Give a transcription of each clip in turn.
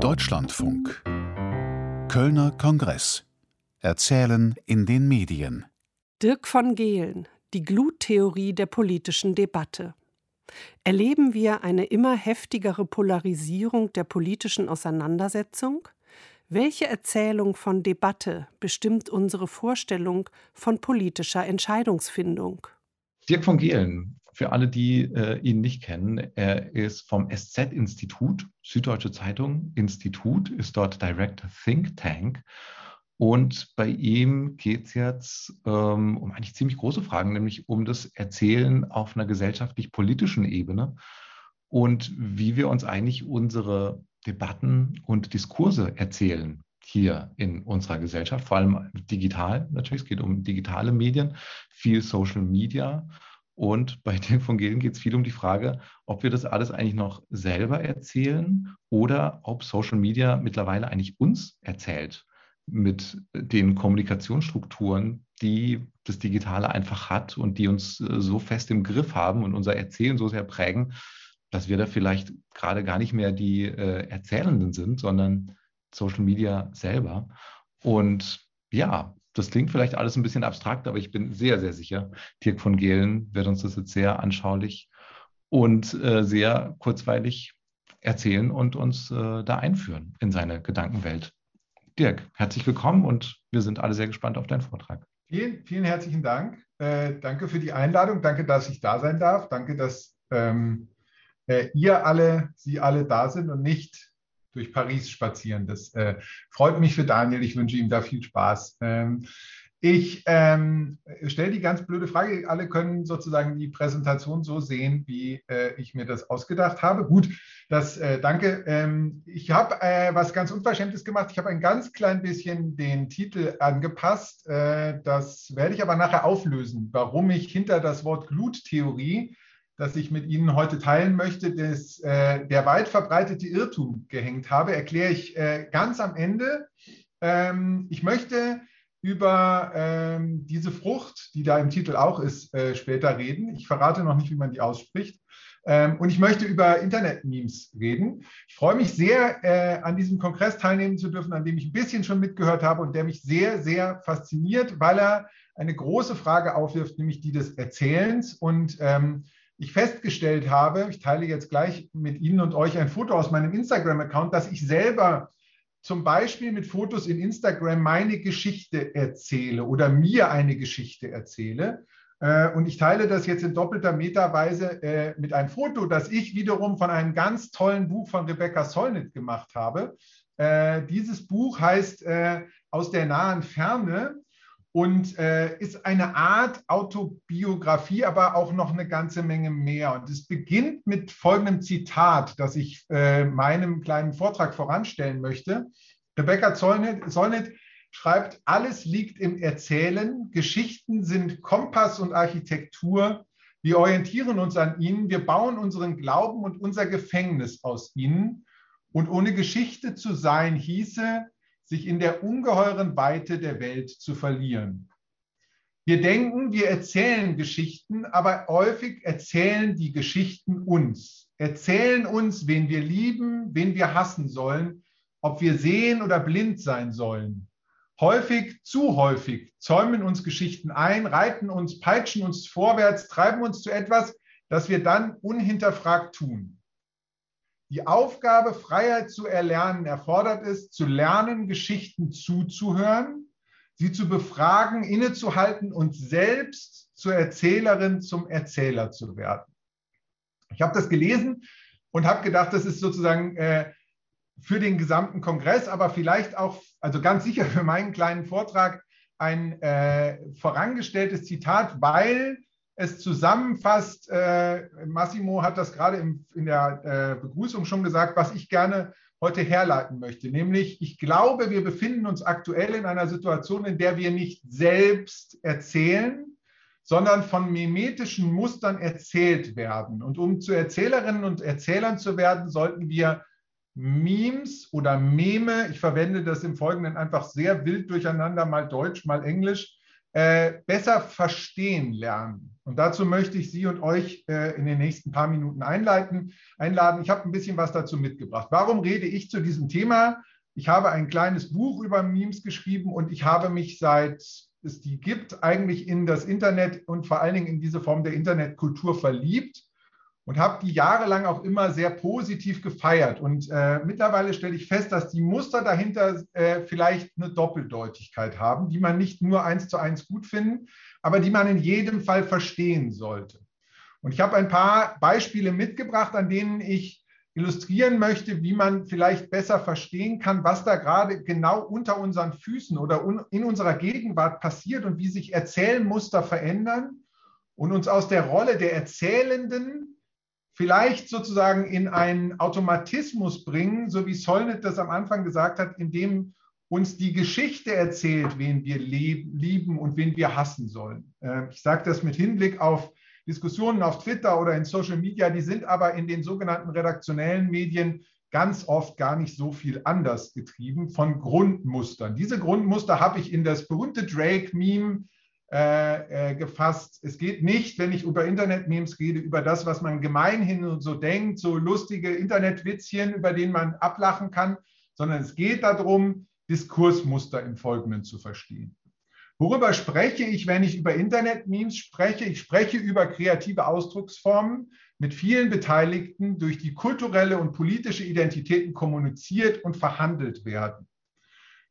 Deutschlandfunk Kölner Kongress Erzählen in den Medien Dirk von Gehlen Die Gluttheorie der politischen Debatte Erleben wir eine immer heftigere Polarisierung der politischen Auseinandersetzung? Welche Erzählung von Debatte bestimmt unsere Vorstellung von politischer Entscheidungsfindung? Dirk von Gehlen, für alle, die äh, ihn nicht kennen, er ist vom SZ-Institut, Süddeutsche Zeitung Institut, ist dort Director Think Tank. Und bei ihm geht es jetzt ähm, um eigentlich ziemlich große Fragen, nämlich um das Erzählen auf einer gesellschaftlich-politischen Ebene und wie wir uns eigentlich unsere Debatten und Diskurse erzählen hier in unserer Gesellschaft, vor allem digital natürlich. Es geht um digitale Medien, viel Social Media. Und bei den von Gehlen geht es viel um die Frage, ob wir das alles eigentlich noch selber erzählen oder ob Social Media mittlerweile eigentlich uns erzählt mit den Kommunikationsstrukturen, die das Digitale einfach hat und die uns äh, so fest im Griff haben und unser Erzählen so sehr prägen, dass wir da vielleicht gerade gar nicht mehr die äh, Erzählenden sind, sondern Social Media selber. Und ja, das klingt vielleicht alles ein bisschen abstrakt, aber ich bin sehr, sehr sicher, Dirk von Gehlen wird uns das jetzt sehr anschaulich und äh, sehr kurzweilig erzählen und uns äh, da einführen in seine Gedankenwelt. Dirk, herzlich willkommen und wir sind alle sehr gespannt auf deinen Vortrag. Vielen, vielen herzlichen Dank. Äh, danke für die Einladung. Danke, dass ich da sein darf. Danke, dass ähm, äh, ihr alle, Sie alle da sind und nicht durch Paris spazieren. Das äh, freut mich für Daniel. Ich wünsche ihm da viel Spaß. Ähm, ich ähm, stelle die ganz blöde Frage. Alle können sozusagen die Präsentation so sehen, wie äh, ich mir das ausgedacht habe. Gut, das äh, danke. Ähm, ich habe äh, was ganz Unverschämtes gemacht. Ich habe ein ganz klein bisschen den Titel angepasst. Äh, das werde ich aber nachher auflösen, warum ich hinter das Wort Gluttheorie das ich mit Ihnen heute teilen möchte, das, äh, der weit verbreitete Irrtum gehängt habe, erkläre ich äh, ganz am Ende. Ähm, ich möchte über ähm, diese Frucht, die da im Titel auch ist, äh, später reden. Ich verrate noch nicht, wie man die ausspricht. Ähm, und ich möchte über Internet-Memes reden. Ich freue mich sehr, äh, an diesem Kongress teilnehmen zu dürfen, an dem ich ein bisschen schon mitgehört habe und der mich sehr, sehr fasziniert, weil er eine große Frage aufwirft, nämlich die des Erzählens. Und ähm, ich festgestellt habe, ich teile jetzt gleich mit Ihnen und euch ein Foto aus meinem Instagram-Account, dass ich selber zum Beispiel mit Fotos in Instagram meine Geschichte erzähle oder mir eine Geschichte erzähle. Äh, und ich teile das jetzt in doppelter Meterweise äh, mit einem Foto, das ich wiederum von einem ganz tollen Buch von Rebecca Solnit gemacht habe. Äh, dieses Buch heißt Aus der nahen Ferne und äh, ist eine Art Autobiografie, aber auch noch eine ganze Menge mehr. Und es beginnt mit folgendem Zitat, das ich äh, meinem kleinen Vortrag voranstellen möchte. Rebecca Zollnit, Zollnit schreibt, alles liegt im Erzählen, Geschichten sind Kompass und Architektur, wir orientieren uns an ihnen, wir bauen unseren Glauben und unser Gefängnis aus ihnen. Und ohne Geschichte zu sein, hieße, sich in der ungeheuren Weite der Welt zu verlieren. Wir denken, wir erzählen Geschichten, aber häufig erzählen die Geschichten uns, erzählen uns, wen wir lieben, wen wir hassen sollen, ob wir sehen oder blind sein sollen. Häufig, zu häufig, zäumen uns Geschichten ein, reiten uns, peitschen uns vorwärts, treiben uns zu etwas, das wir dann unhinterfragt tun. Die Aufgabe, Freiheit zu erlernen, erfordert es, zu lernen, Geschichten zuzuhören, sie zu befragen, innezuhalten und selbst zur Erzählerin, zum Erzähler zu werden. Ich habe das gelesen und habe gedacht, das ist sozusagen äh, für den gesamten Kongress, aber vielleicht auch, also ganz sicher für meinen kleinen Vortrag, ein äh, vorangestelltes Zitat, weil es zusammenfasst. Äh, Massimo hat das gerade im, in der äh, Begrüßung schon gesagt, was ich gerne heute herleiten möchte. Nämlich, ich glaube, wir befinden uns aktuell in einer Situation, in der wir nicht selbst erzählen, sondern von mimetischen Mustern erzählt werden. Und um zu Erzählerinnen und Erzählern zu werden, sollten wir Memes oder Meme, ich verwende das im Folgenden einfach sehr wild durcheinander, mal Deutsch, mal Englisch, äh, besser verstehen lernen. Und dazu möchte ich Sie und euch äh, in den nächsten paar Minuten einleiten, einladen. Ich habe ein bisschen was dazu mitgebracht. Warum rede ich zu diesem Thema? Ich habe ein kleines Buch über Memes geschrieben und ich habe mich seit es die gibt, eigentlich in das Internet und vor allen Dingen in diese Form der Internetkultur verliebt und habe die jahrelang auch immer sehr positiv gefeiert. Und äh, mittlerweile stelle ich fest, dass die Muster dahinter äh, vielleicht eine Doppeldeutigkeit haben, die man nicht nur eins zu eins gut finden, aber die man in jedem Fall verstehen sollte. Und ich habe ein paar Beispiele mitgebracht, an denen ich illustrieren möchte, wie man vielleicht besser verstehen kann, was da gerade genau unter unseren Füßen oder in unserer Gegenwart passiert und wie sich Erzählmuster verändern und uns aus der Rolle der Erzählenden vielleicht sozusagen in einen Automatismus bringen, so wie Solnit das am Anfang gesagt hat, in dem uns die Geschichte erzählt, wen wir lieben und wen wir hassen sollen. Äh, ich sage das mit Hinblick auf Diskussionen auf Twitter oder in Social Media, die sind aber in den sogenannten redaktionellen Medien ganz oft gar nicht so viel anders getrieben von Grundmustern. Diese Grundmuster habe ich in das berühmte Drake-Meme äh, äh, gefasst. Es geht nicht, wenn ich über Internet-Memes rede, über das, was man gemeinhin so denkt, so lustige Internetwitzchen, über denen man ablachen kann, sondern es geht darum, Diskursmuster im Folgenden zu verstehen. Worüber spreche ich, wenn ich über Internet-Memes spreche? Ich spreche über kreative Ausdrucksformen mit vielen Beteiligten durch die kulturelle und politische Identitäten kommuniziert und verhandelt werden.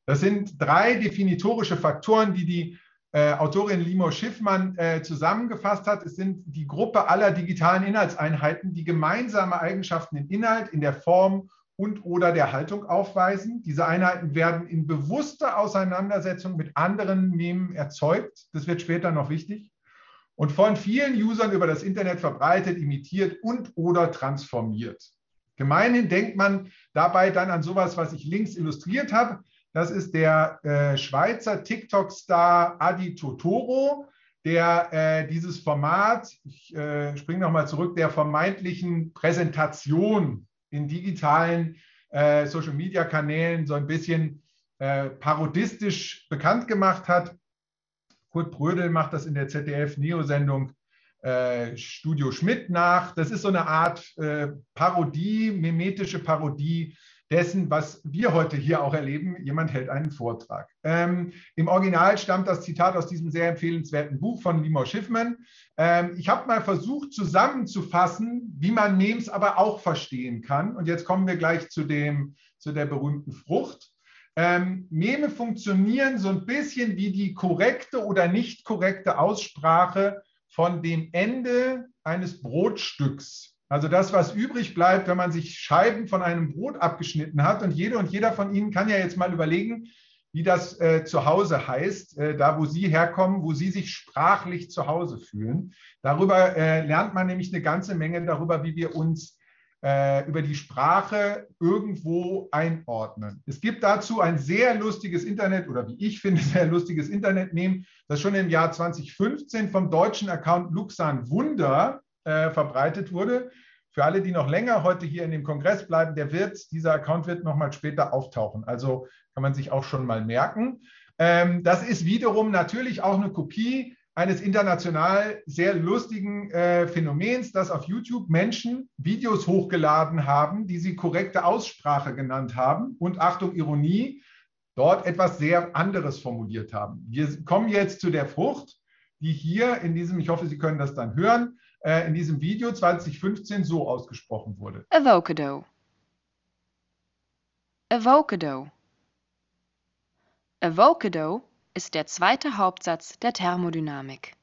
Das sind drei definitorische Faktoren, die die äh, Autorin Limo Schiffmann äh, zusammengefasst hat. Es sind die Gruppe aller digitalen Inhaltseinheiten, die gemeinsame Eigenschaften im Inhalt, in der Form und oder der Haltung aufweisen. Diese Einheiten werden in bewusster Auseinandersetzung mit anderen Memen erzeugt. Das wird später noch wichtig. Und von vielen Usern über das Internet verbreitet, imitiert und oder transformiert. Gemeinhin denkt man dabei dann an sowas, was ich links illustriert habe. Das ist der äh, Schweizer TikTok-Star Adi Totoro, der äh, dieses Format, ich äh, springe nochmal zurück, der vermeintlichen Präsentation in digitalen äh, Social-Media-Kanälen so ein bisschen äh, parodistisch bekannt gemacht hat. Kurt Brödel macht das in der ZDF-Neo-Sendung äh, Studio Schmidt nach. Das ist so eine Art äh, Parodie, mimetische Parodie dessen, was wir heute hier auch erleben. Jemand hält einen Vortrag. Ähm, Im Original stammt das Zitat aus diesem sehr empfehlenswerten Buch von Limor Schiffmann. Ähm, ich habe mal versucht zusammenzufassen, wie man Memes aber auch verstehen kann. Und jetzt kommen wir gleich zu, dem, zu der berühmten Frucht. Ähm, Meme funktionieren so ein bisschen wie die korrekte oder nicht korrekte Aussprache von dem Ende eines Brotstücks also das, was übrig bleibt, wenn man sich Scheiben von einem Brot abgeschnitten hat. Und jede und jeder von Ihnen kann ja jetzt mal überlegen, wie das äh, zu Hause heißt, äh, da wo Sie herkommen, wo Sie sich sprachlich zu Hause fühlen. Darüber äh, lernt man nämlich eine ganze Menge darüber, wie wir uns äh, über die Sprache irgendwo einordnen. Es gibt dazu ein sehr lustiges Internet oder wie ich finde, sehr lustiges Internet-Meme, das schon im Jahr 2015 vom deutschen Account Luxan Wunder äh, verbreitet wurde. Für alle, die noch länger heute hier in dem Kongress bleiben, der wird, dieser Account wird nochmal später auftauchen. Also kann man sich auch schon mal merken. Ähm, das ist wiederum natürlich auch eine Kopie eines international sehr lustigen äh, Phänomens, dass auf YouTube Menschen Videos hochgeladen haben, die sie korrekte Aussprache genannt haben und Achtung, Ironie, dort etwas sehr anderes formuliert haben. Wir kommen jetzt zu der Frucht, die hier in diesem, ich hoffe, Sie können das dann hören, äh, in diesem Video 2015 so ausgesprochen wurde. Avocado. Avocado. Avocado ist der zweite Hauptsatz der Thermodynamik.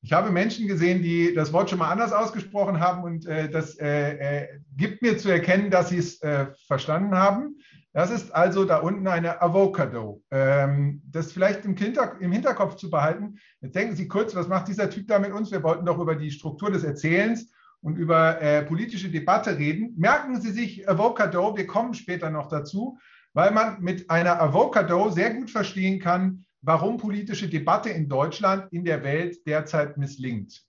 Ich habe Menschen gesehen, die das Wort schon mal anders ausgesprochen haben und äh, das äh, äh, gibt mir zu erkennen, dass sie es äh, verstanden haben. Das ist also da unten eine Avocado. Ähm, das vielleicht im, Hinter im, Hinterkopf zu behalten. Jetzt denken Sie kurz, was macht dieser Typ da mit uns? Wir wollten doch über die Struktur des Erzählens und über äh, politische Debatte reden. Merken Sie sich Avocado, wir kommen später noch dazu, weil man mit einer Avocado sehr gut verstehen kann, warum politische Debatte in Deutschland, in der Welt derzeit misslingt.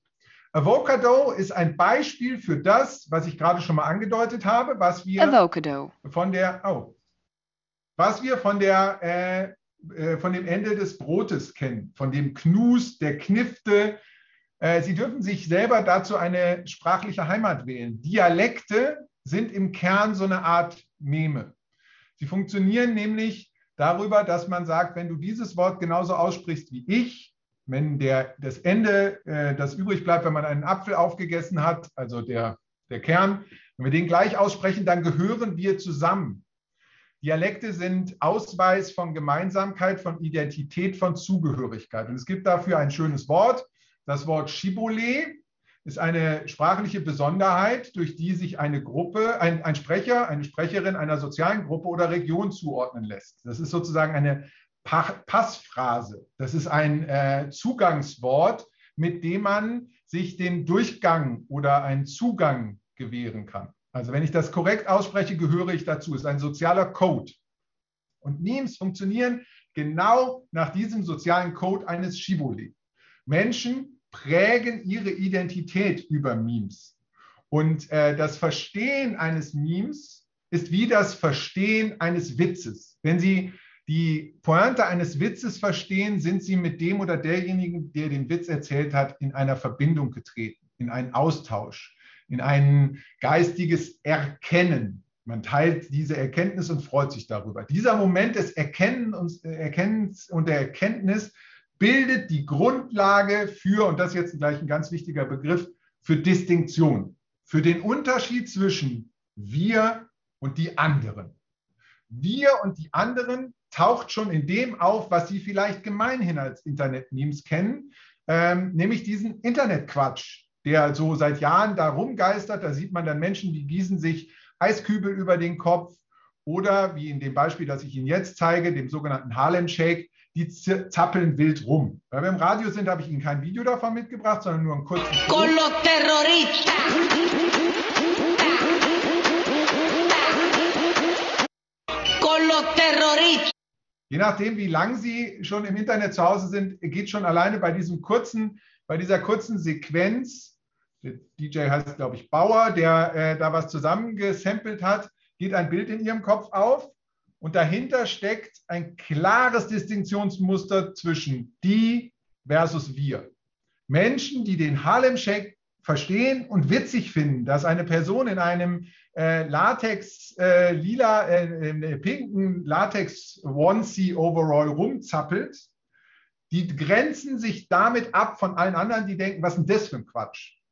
Avocado ist ein Beispiel für das, was ich gerade schon mal angedeutet habe, was wir Avocado. von der, oh, was wir von der äh, äh, von dem Ende des Brotes kennen, von dem Knus, der Knifte. Äh, Sie dürfen sich selber dazu eine sprachliche Heimat wählen. Dialekte sind im Kern so eine Art Meme. Sie funktionieren nämlich darüber, dass man sagt, wenn du dieses Wort genauso aussprichst wie ich, wenn der, das Ende, äh, das übrig bleibt, wenn man einen Apfel aufgegessen hat, also der, der Kern, wenn wir den gleich aussprechen, dann gehören wir zusammen. Dialekte sind Ausweis von Gemeinsamkeit, von Identität, von Zugehörigkeit. Und es gibt dafür ein schönes Wort, das Wort Shibboleth ist eine sprachliche Besonderheit, durch die sich eine Gruppe, ein, ein, Sprecher, eine Sprecherin einer sozialen Gruppe oder Region zuordnen lässt. Das ist sozusagen eine Passphrase. Das ist ein äh, Zugangswort, mit dem man sich den Durchgang oder einen Zugang gewähren kann. Also wenn ich das korrekt ausspreche, gehöre ich dazu. Es ist ein sozialer Code. Und Memes funktionieren genau nach diesem sozialen Code eines Shibboleth. Menschen prägen ihre Identität über Memes. Und äh, das Verstehen eines Memes ist wie das Verstehen eines Witzes. Wenn Sie die Pointe eines Witzes verstehen, sind Sie mit dem oder derjenigen, der den Witz erzählt hat, in einer Verbindung getreten, in einen Austausch, in ein geistiges Erkennen. Man teilt diese Erkenntnis und freut sich darüber. Dieser Moment des Erkennens und der Erkenntnis bildet die Grundlage für, und das ist jetzt gleich ein ganz wichtiger Begriff, für Distinktion, für den Unterschied zwischen wir und die anderen. Wir und die anderen taucht schon in dem auf, was Sie vielleicht gemeinhin als Internet-Memes kennen, ähm, nämlich diesen Internetquatsch, der so seit Jahren da rumgeistert. Da sieht man dann Menschen, die gießen sich Eiskübel über den Kopf oder wie in dem Beispiel, das ich Ihnen jetzt zeige, dem sogenannten Harlem Shake, die zappeln wild rum. Weil wir im Radio sind, habe ich Ihnen kein Video davon mitgebracht, sondern nur einen kurzen. Con los terroristas. Con los terroristas. Je nachdem, wie lang Sie schon im Internet zu Hause sind, geht schon alleine bei diesem kurzen, bei dieser kurzen Sequenz. Der DJ heißt, glaube ich, Bauer, der äh, da was zusammengesampelt hat, geht ein Bild in Ihrem Kopf auf und dahinter steckt ein klares Distinktionsmuster zwischen die versus wir. Menschen, die den Harlem Shake verstehen und witzig finden, dass eine Person in einem äh, Latex, äh, lila, äh, äh pinken Latex Onesie Overall rumzappelt, die grenzen sich damit ab von allen anderen, die denken, was ist denn das für ein Quatsch?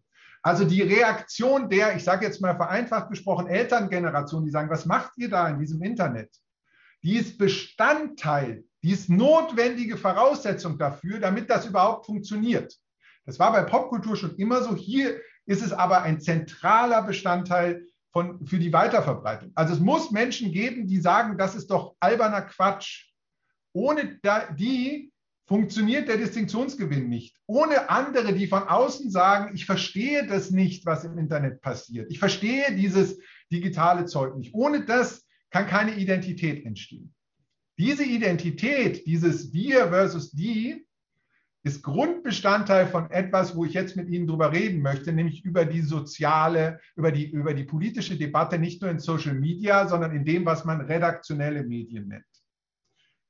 Also die Reaktion der, ich sage jetzt mal vereinfacht gesprochen, Elterngeneration, die sagen, was macht ihr da in diesem Internet? die ist Bestandteil, die ist notwendige Voraussetzung dafür, damit das überhaupt funktioniert. Das war bei Popkultur schon immer so. Hier ist es aber ein zentraler Bestandteil von, für die Weiterverbreitung. Also es muss Menschen geben, die sagen, das ist doch alberner Quatsch. Ohne die funktioniert der Distinktionsgewinn nicht. Ohne andere, die von außen sagen, ich verstehe das nicht, was im Internet passiert. Ich verstehe dieses digitale Zeug nicht. Ohne das kann keine Identität entstehen. Diese Identität, dieses Wir versus die, ist Grundbestandteil von etwas, wo ich jetzt mit Ihnen drüber reden möchte, nämlich über die soziale, über die, über die politische Debatte, nicht nur in Social Media, sondern in dem, was man redaktionelle Medien nennt.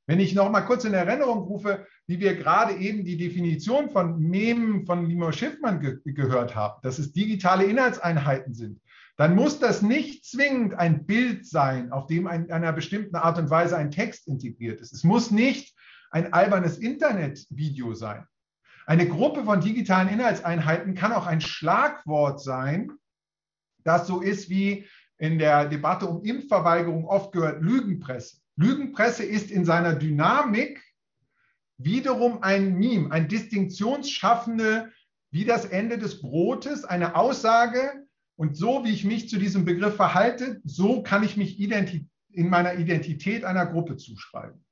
Wenn ich noch mal kurz in Erinnerung rufe, wie wir gerade eben die Definition von Memen von Limo Schiffmann ge gehört haben, dass es digitale Inhaltseinheiten sind, dann muss das nicht zwingend ein Bild sein, auf dem in einer bestimmten Art und Weise ein Text integriert ist. Es muss nicht ein albernes Internetvideo sein. Eine Gruppe von digitalen Inhaltseinheiten kann auch ein Schlagwort sein, das so ist wie in der Debatte um Impfverweigerung oft gehört Lügenpresse. Lügenpresse ist in seiner Dynamik wiederum ein Meme, ein distinktionsschaffende, wie das Ende des Brotes, eine Aussage, und so wie ich mich zu diesem Begriff verhalte, so kann ich mich in meiner Identität einer Gruppe zuschreiben.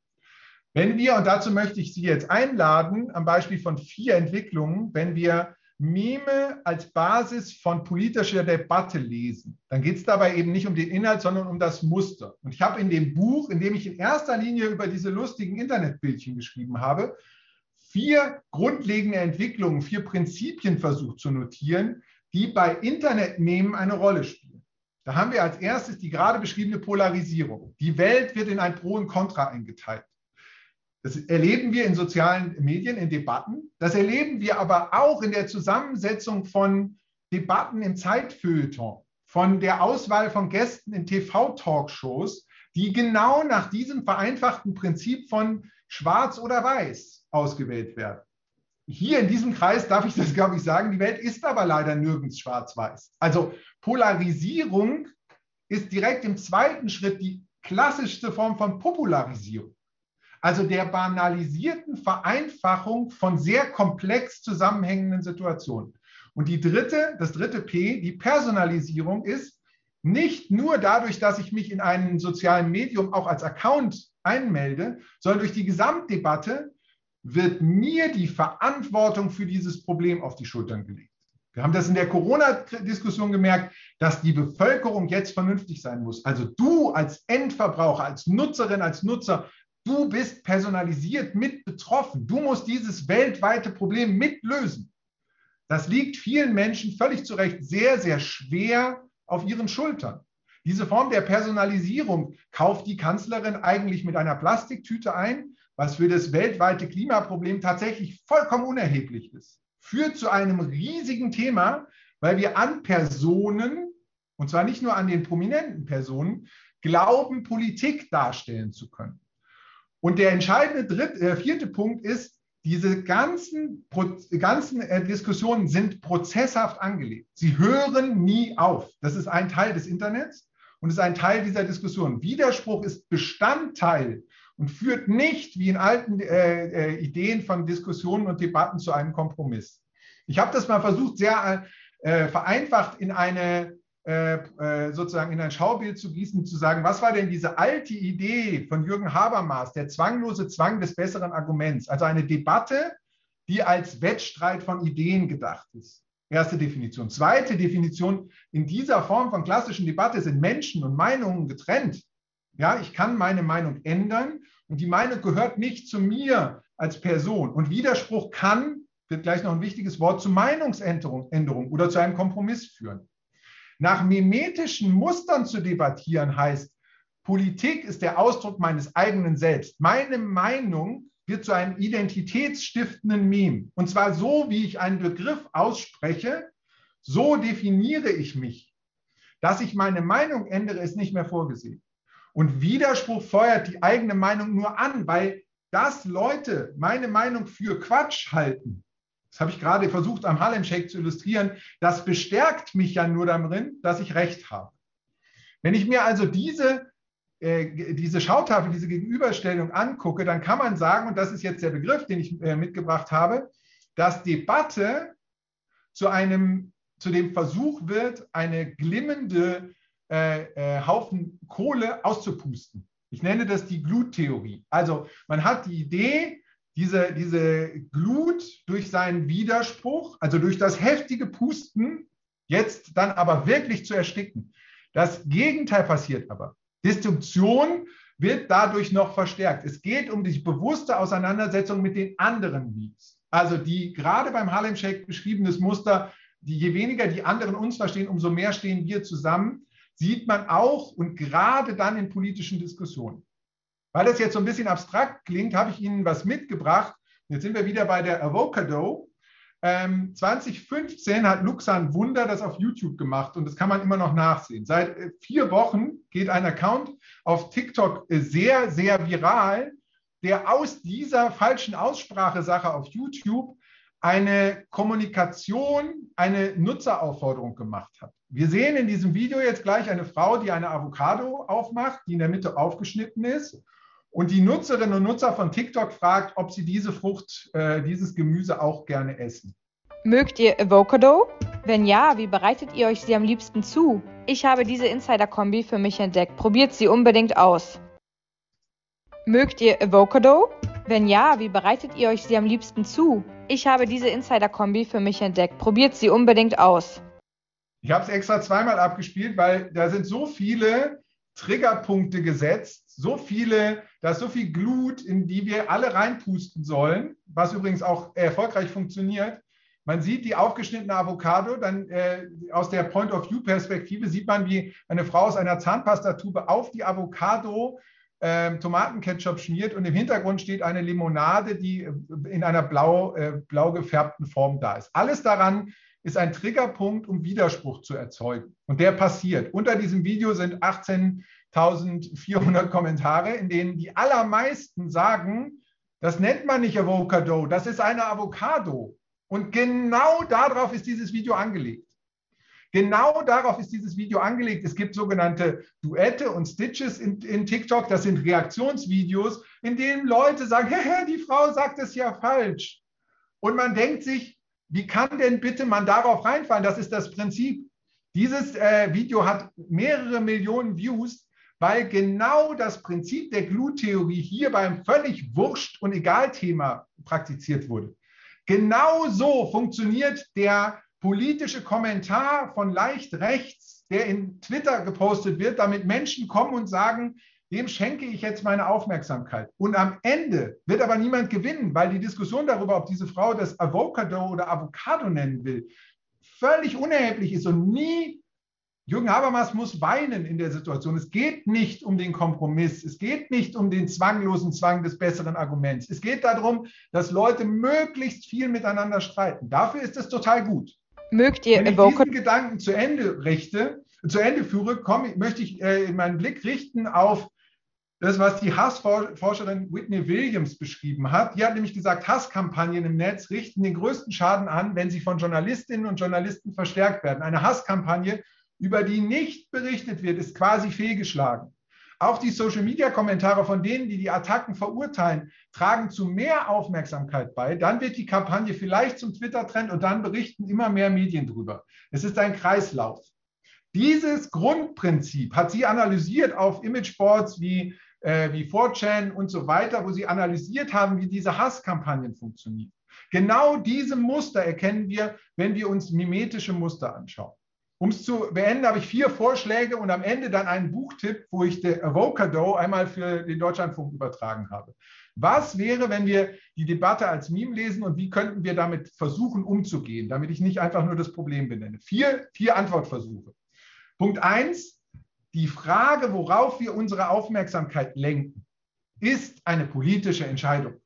Wenn wir, und dazu möchte ich Sie jetzt einladen, am Beispiel von vier Entwicklungen, wenn wir Meme als Basis von politischer Debatte lesen, dann geht es dabei eben nicht um den Inhalt, sondern um das Muster. Und ich habe in dem Buch, in dem ich in erster Linie über diese lustigen Internetbildchen geschrieben habe, vier grundlegende Entwicklungen, vier Prinzipien versucht zu notieren, die bei Internetmemen eine Rolle spielen. Da haben wir als erstes die gerade beschriebene Polarisierung. Die Welt wird in ein Pro und Contra eingeteilt. Das erleben wir in sozialen Medien, in Debatten. Das erleben wir aber auch in der Zusammensetzung von Debatten im Zeitfeuilleton, von der Auswahl von Gästen in TV-Talkshows, die genau nach diesem vereinfachten Prinzip von Schwarz oder Weiß ausgewählt werden. Hier in diesem Kreis darf ich das, glaube ich, sagen, die Welt ist aber leider nirgends schwarz-weiß. Also Polarisierung ist direkt im zweiten Schritt die klassischste Form von Popularisierung. Also der banalisierten Vereinfachung von sehr komplex zusammenhängenden Situationen. Und die dritte, das dritte P, die Personalisierung ist nicht nur dadurch, dass ich mich in einem sozialen Medium auch als Account einmelde, sondern durch die Gesamtdebatte wird mir die Verantwortung für dieses Problem auf die Schultern gelegt. Wir haben das in der Corona-Diskussion gemerkt, dass die Bevölkerung jetzt vernünftig sein muss. Also du als Endverbraucher, als Nutzerin, als Nutzer, du bist personalisiert mit betroffen. Du musst dieses weltweite Problem mitlösen. Das liegt vielen Menschen völlig zu Recht sehr, sehr schwer auf ihren Schultern. Diese Form der Personalisierung kauft die Kanzlerin eigentlich mit einer Plastiktüte ein, was für das weltweite Klimaproblem tatsächlich vollkommen unerheblich ist führt zu einem riesigen Thema, weil wir an Personen, und zwar nicht nur an den prominenten Personen, glauben, Politik darstellen zu können. Und der entscheidende dritte, äh, vierte Punkt ist, diese ganzen, ganzen äh, Diskussionen sind prozesshaft angelegt. Sie hören nie auf. Das ist ein Teil des Internets und ist ein Teil dieser Diskussion. Widerspruch ist Bestandteil und führt nicht wie in alten äh, äh, Ideen von Diskussionen und Debatten zu einem Kompromiss. Ich habe das mal versucht, sehr äh, vereinfacht in eine sozusagen in ein Schaubild zu gießen, zu sagen, was war denn diese alte Idee von Jürgen Habermas, der zwanglose Zwang des besseren Arguments, also eine Debatte, die als Wettstreit von Ideen gedacht ist. Erste Definition. Zweite Definition, in dieser Form von klassischen Debatte sind Menschen und Meinungen getrennt. Ja, ich kann meine Meinung ändern und die Meinung gehört nicht zu mir als Person. Und Widerspruch kann, wird gleich noch ein wichtiges Wort, zu Meinungsänderung oder zu einem Kompromiss führen. Nach mimetischen Mustern zu debattieren heißt, Politik ist der Ausdruck meines eigenen Selbst. Meine Meinung wird zu einem identitätsstiftenden Meme. Und zwar so, wie ich einen Begriff ausspreche, so definiere ich mich. Dass ich meine Meinung ändere, ist nicht mehr vorgesehen. Und Widerspruch feuert die eigene Meinung nur an, weil das Leute meine Meinung für Quatsch halten. Das habe ich gerade versucht am Harlem Shake zu illustrieren. Das bestärkt mich ja nur darin, dass ich recht habe. Wenn ich mir also diese, äh, diese Schautafel, diese Gegenüberstellung angucke, dann kann man sagen, und das ist jetzt der Begriff, den ich äh, mitgebracht habe, dass Debatte zu einem, zu dem Versuch wird, eine glimmende äh, äh, Haufen Kohle auszupusten. Ich nenne das die Gluttheorie. Also man hat die Idee, diese, diese Glut durch seinen Widerspruch, also durch das heftige Pusten, jetzt dann aber wirklich zu ersticken. Das Gegenteil passiert aber. Destruktion wird dadurch noch verstärkt. Es geht um die bewusste Auseinandersetzung mit den anderen Weeds. Also die gerade beim Harlem Shake beschriebenes Muster, die, je weniger die anderen uns verstehen, umso mehr stehen wir zusammen sieht man auch und gerade dann in politischen Diskussionen. Weil das jetzt so ein bisschen abstrakt klingt, habe ich Ihnen was mitgebracht. Jetzt sind wir wieder bei der Avocado. Ähm, 2015 hat Luxan Wunder das auf YouTube gemacht und das kann man immer noch nachsehen. Seit äh, vier Wochen geht ein Account auf TikTok äh, sehr, sehr viral, der aus dieser falschen Aussprachesache auf YouTube eine Kommunikation, eine Nutzeraufforderung gemacht hat. Wir sehen in diesem Video jetzt gleich eine Frau, die eine Avocado aufmacht, die in der Mitte aufgeschnitten ist. Und die Nutzerinnen und Nutzer von TikTok fragt, ob sie diese Frucht, äh, dieses Gemüse auch gerne essen. Mögt ihr Avocado? Wenn ja, wie bereitet ihr euch sie am liebsten zu? Ich habe diese Insider-Kombi für mich entdeckt. Probiert sie unbedingt aus. Mögt ihr Avocado? Wenn ja, wie bereitet ihr euch sie am liebsten zu? Ich habe diese Insider-Kombi für mich entdeckt. Probiert sie unbedingt aus. Ich habe es extra zweimal abgespielt, weil da sind so viele Triggerpunkte gesetzt, so viele, da ist so viel Glut, in die wir alle reinpusten sollen, was übrigens auch erfolgreich funktioniert. Man sieht die aufgeschnittene Avocado, dann äh, aus der Point-of-View-Perspektive sieht man, wie eine Frau aus einer Zahnpastatube auf die Avocado ähm, Tomatenketchup schmiert und im Hintergrund steht eine Limonade, die äh, in einer blau, äh, blau gefärbten Form da ist. Alles daran ist ein Triggerpunkt, um Widerspruch zu erzeugen. Und der passiert. Unter diesem Video sind 18.400 Kommentare, in denen die allermeisten sagen, das nennt man nicht Avocado, das ist eine Avocado. Und genau darauf ist dieses Video angelegt. Genau darauf ist dieses Video angelegt. Es gibt sogenannte Duette und Stitches in, in TikTok. Das sind Reaktionsvideos, in denen Leute sagen, die Frau sagt es ja falsch. Und man denkt sich, wie kann denn bitte man darauf reinfallen? Das ist das Prinzip. Dieses äh, Video hat mehrere Millionen Views, weil genau das Prinzip der Gluttheorie hier beim völlig wurscht und egal Thema praktiziert wurde. Genau so funktioniert der politische Kommentar von leicht rechts, der in Twitter gepostet wird, damit Menschen kommen und sagen, dem schenke ich jetzt meine Aufmerksamkeit. Und am Ende wird aber niemand gewinnen, weil die Diskussion darüber, ob diese Frau das Avocado oder Avocado nennen will, völlig unerheblich ist und nie Jürgen Habermas muss weinen in der Situation. Es geht nicht um den Kompromiss. Es geht nicht um den zwanglosen Zwang des besseren Arguments. Es geht darum, dass Leute möglichst viel miteinander streiten. Dafür ist es total gut. Mögt ihr Wenn ich diesen Gedanken zu Ende richte, zu Ende führe, komme, möchte ich äh, meinen Blick richten auf das, was die Hassforscherin Whitney Williams beschrieben hat. Die hat nämlich gesagt, Hasskampagnen im Netz richten den größten Schaden an, wenn sie von Journalistinnen und Journalisten verstärkt werden. Eine Hasskampagne, über die nicht berichtet wird, ist quasi fehlgeschlagen. Auch die Social-Media-Kommentare von denen, die die Attacken verurteilen, tragen zu mehr Aufmerksamkeit bei. Dann wird die Kampagne vielleicht zum Twitter-Trend und dann berichten immer mehr Medien drüber. Es ist ein Kreislauf. Dieses Grundprinzip hat sie analysiert auf Imageboards wie, äh, wie 4chan und so weiter, wo sie analysiert haben, wie diese Hasskampagnen funktionieren. Genau diese Muster erkennen wir, wenn wir uns mimetische Muster anschauen. Um es zu beenden, habe ich vier Vorschläge und am Ende dann einen Buchtipp, wo ich der Avocado einmal für den Deutschlandfunk übertragen habe. Was wäre, wenn wir die Debatte als Meme lesen und wie könnten wir damit versuchen umzugehen, damit ich nicht einfach nur das Problem benenne? Vier, vier Antwortversuche. Punkt eins, die Frage, worauf wir unsere Aufmerksamkeit lenken, ist eine politische Entscheidung.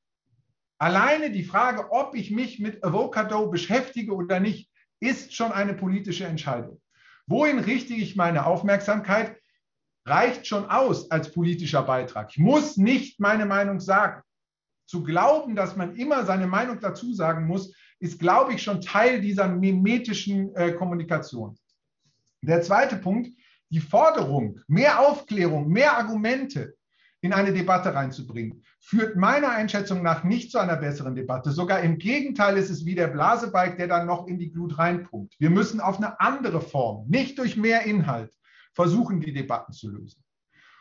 Alleine die Frage, ob ich mich mit Avocado beschäftige oder nicht, ist schon eine politische Entscheidung. Wohin richte ich meine Aufmerksamkeit? Reicht schon aus als politischer Beitrag. Ich muss nicht meine Meinung sagen. Zu glauben, dass man immer seine Meinung dazu sagen muss, ist, glaube ich, schon Teil dieser mimetischen äh, Kommunikation. Der zweite Punkt, die Forderung, mehr Aufklärung, mehr Argumente in eine Debatte reinzubringen, führt meiner Einschätzung nach nicht zu einer besseren Debatte. Sogar im Gegenteil ist es wie der Blasebalg, der dann noch in die Glut reinpumpt. Wir müssen auf eine andere Form, nicht durch mehr Inhalt, versuchen, die Debatten zu lösen.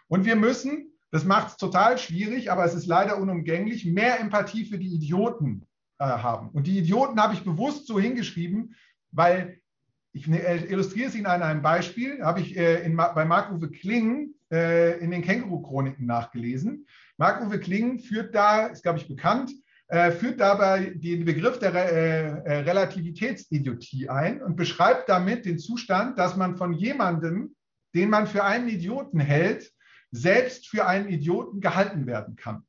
Und wir müssen, das macht es total schwierig, aber es ist leider unumgänglich, mehr Empathie für die Idioten äh, haben. Und die Idioten habe ich bewusst so hingeschrieben, weil ich ne, äh, illustriere es Ihnen an einem Beispiel, habe ich äh, in, bei Marc-Uwe Kling äh, in den Känguru-Chroniken nachgelesen. Marc-Uwe Kling führt da, ist glaube ich bekannt, äh, führt dabei den Begriff der äh, äh, Relativitätsidiotie ein und beschreibt damit den Zustand, dass man von jemandem, den man für einen Idioten hält, selbst für einen Idioten gehalten werden kann.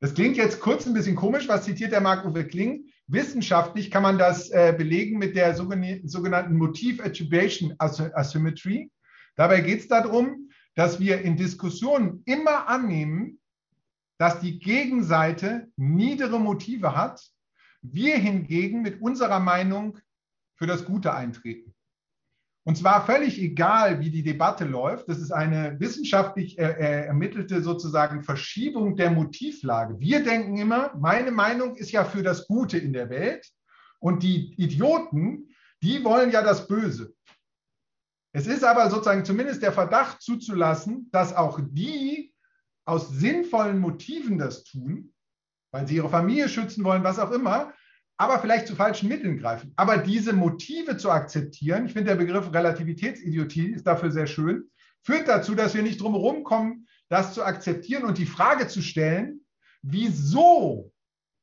Das klingt jetzt kurz ein bisschen komisch, was zitiert der Marc-Uwe Kling? Wissenschaftlich kann man das äh, belegen mit der sogenannten Motiv-Attribution Asymmetry. Dabei geht es darum, dass wir in Diskussionen immer annehmen, dass die Gegenseite niedere Motive hat, wir hingegen mit unserer Meinung für das Gute eintreten. Und zwar völlig egal, wie die Debatte läuft. Das ist eine wissenschaftlich äh, äh, ermittelte sozusagen Verschiebung der Motivlage. Wir denken immer, meine Meinung ist ja für das Gute in der Welt und die Idioten, die wollen ja das Böse. Es ist aber sozusagen zumindest der Verdacht zuzulassen, dass auch die aus sinnvollen Motiven das tun, weil sie ihre Familie schützen wollen, was auch immer, aber vielleicht zu falschen Mitteln greifen. Aber diese Motive zu akzeptieren, ich finde der Begriff Relativitätsidiotie ist dafür sehr schön, führt dazu, dass wir nicht drum kommen, das zu akzeptieren und die Frage zu stellen, wieso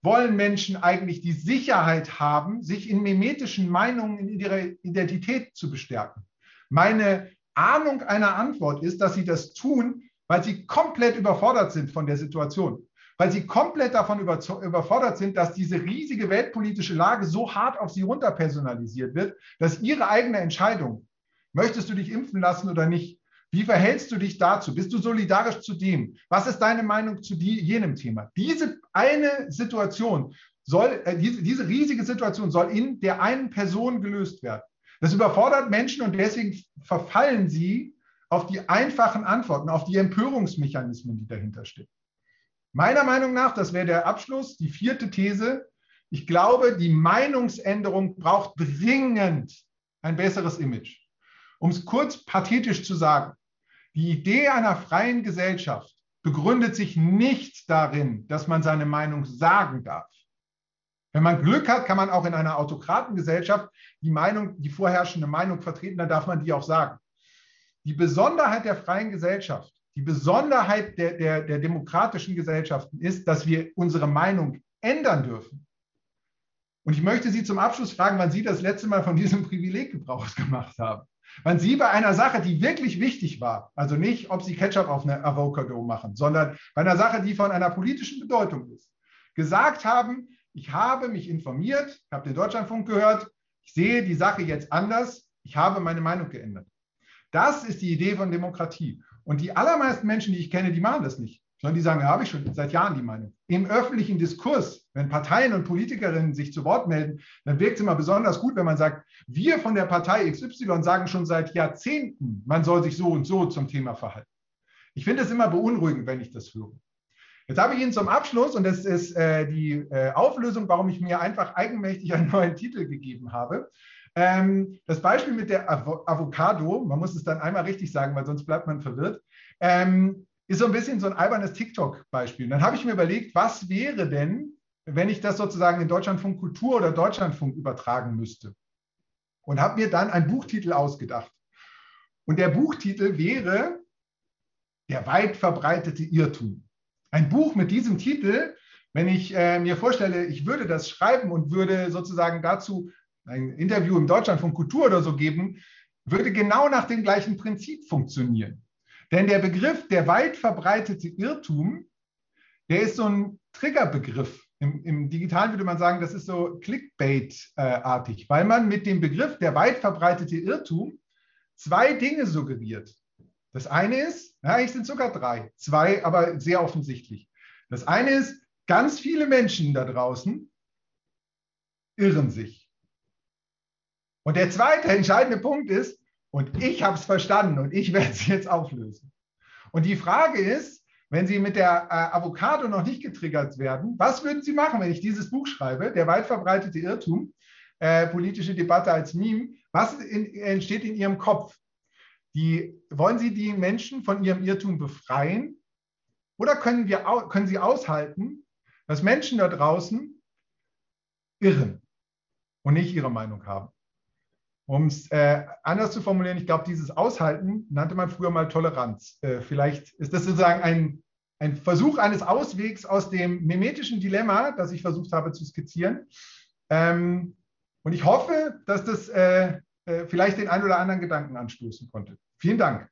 wollen Menschen eigentlich die Sicherheit haben, sich in mimetischen Meinungen in ihrer Identität zu bestärken? Meine Ahnung einer Antwort ist, dass sie das tun, weil sie komplett überfordert sind von der Situation weil sie komplett davon überfordert sind, dass diese riesige weltpolitische Lage so hart auf sie runterpersonalisiert wird, dass ihre eigene Entscheidung, möchtest du dich impfen lassen oder nicht, wie verhältst du dich dazu? Bist du solidarisch zu dem? Was ist deine Meinung zu die, jenem Thema? Diese eine Situation soll, äh, diese, diese riesige Situation soll in der einen Person gelöst werden. Das überfordert Menschen und deswegen verfallen sie auf die einfachen Antworten, auf die Empörungsmechanismen, die dahinter stehen. Meiner Meinung nach, das wäre der Abschluss, die vierte These, ich glaube, die Meinungsänderung braucht dringend ein besseres Image. Um es kurz pathetisch zu sagen, die Idee einer freien Gesellschaft begründet sich nicht darin, dass man seine Meinung sagen darf. Wenn man Glück hat, kann man auch in einer Autokratengesellschaft die Meinung, die vorherrschende Meinung vertreten, dann darf man die auch sagen. Die Besonderheit der freien Gesellschaft die Besonderheit der, der, der demokratischen Gesellschaften ist, dass wir unsere Meinung ändern dürfen. Und ich möchte Sie zum Abschluss fragen, wann Sie das letzte Mal von diesem Privileg Gebrauch gemacht haben. Wann Sie bei einer Sache, die wirklich wichtig war, also nicht, ob Sie Ketchup auf eine Avocado machen, sondern bei einer Sache, die von einer politischen Bedeutung ist, gesagt haben, ich habe mich informiert, ich habe den Deutschlandfunk gehört, ich sehe die Sache jetzt anders, ich habe meine Meinung geändert. Das ist die Idee von Demokratie. Und die allermeisten Menschen, die ich kenne, die machen das nicht, sondern die sagen, ja, habe ich schon seit Jahren die Meinung. Im öffentlichen Diskurs, wenn Parteien und Politikerinnen sich zu Wort melden, dann wirkt es immer besonders gut, wenn man sagt, wir von der Partei XY sagen schon seit Jahrzehnten, man soll sich so und so zum Thema verhalten. Ich finde es immer beunruhigend, wenn ich das höre. Jetzt habe ich Ihnen zum Abschluss, und das ist äh, die äh, Auflösung, warum ich mir einfach eigenmächtig einen neuen Titel gegeben habe, ähm, das Beispiel mit der Avo Avocado, man muss es dann einmal richtig sagen, weil sonst bleibt man verwirrt, ähm, ist so ein bisschen so ein albernes TikTok-Beispiel. Dann habe ich mir überlegt, was wäre denn, wenn ich das sozusagen in Deutschlandfunk Kultur oder Deutschlandfunk übertragen müsste? Und habe mir dann einen Buchtitel ausgedacht. Und der Buchtitel wäre Der weit verbreitete Irrtum. Ein Buch mit diesem Titel, wenn ich äh, mir vorstelle, ich würde das schreiben und würde sozusagen dazu ein Interview im Deutschlandfunk Kultur oder so geben, würde genau nach dem gleichen Prinzip funktionieren. Denn der Begriff der weit verbreitete Irrtum, der ist so ein Triggerbegriff. Im, Im, Digitalen würde man sagen, das ist so Clickbait-artig, weil man mit dem Begriff der weit verbreitete Irrtum zwei Dinge suggeriert. Das eine ist, ja, ich sind sogar drei, zwei, aber sehr offensichtlich. Das eine ist, ganz viele Menschen da draußen irren sich. Und der zweite entscheidende Punkt ist, und ich habe es verstanden und ich werde es jetzt auflösen. Und die Frage ist, wenn Sie mit der äh, Avocado noch nicht getriggert werden, was würden Sie machen, wenn ich dieses Buch schreibe, der weit verbreitete Irrtum, äh, politische Debatte als Meme, was in, entsteht in Ihrem Kopf? Die, wollen Sie die Menschen von ihrem Irrtum befreien? Oder können, wir, können Sie aushalten, dass Menschen da draußen irren und nicht ihre Meinung haben? Um es äh, anders zu formulieren, ich glaube, dieses Aushalten nannte man früher mal Toleranz. Äh, vielleicht ist das sozusagen ein, ein Versuch eines Auswegs aus dem mimetischen Dilemma, das ich versucht habe zu skizzieren. Ähm, und ich hoffe, dass das äh, vielleicht den einen oder anderen Gedanken anstoßen konnte. Vielen Dank.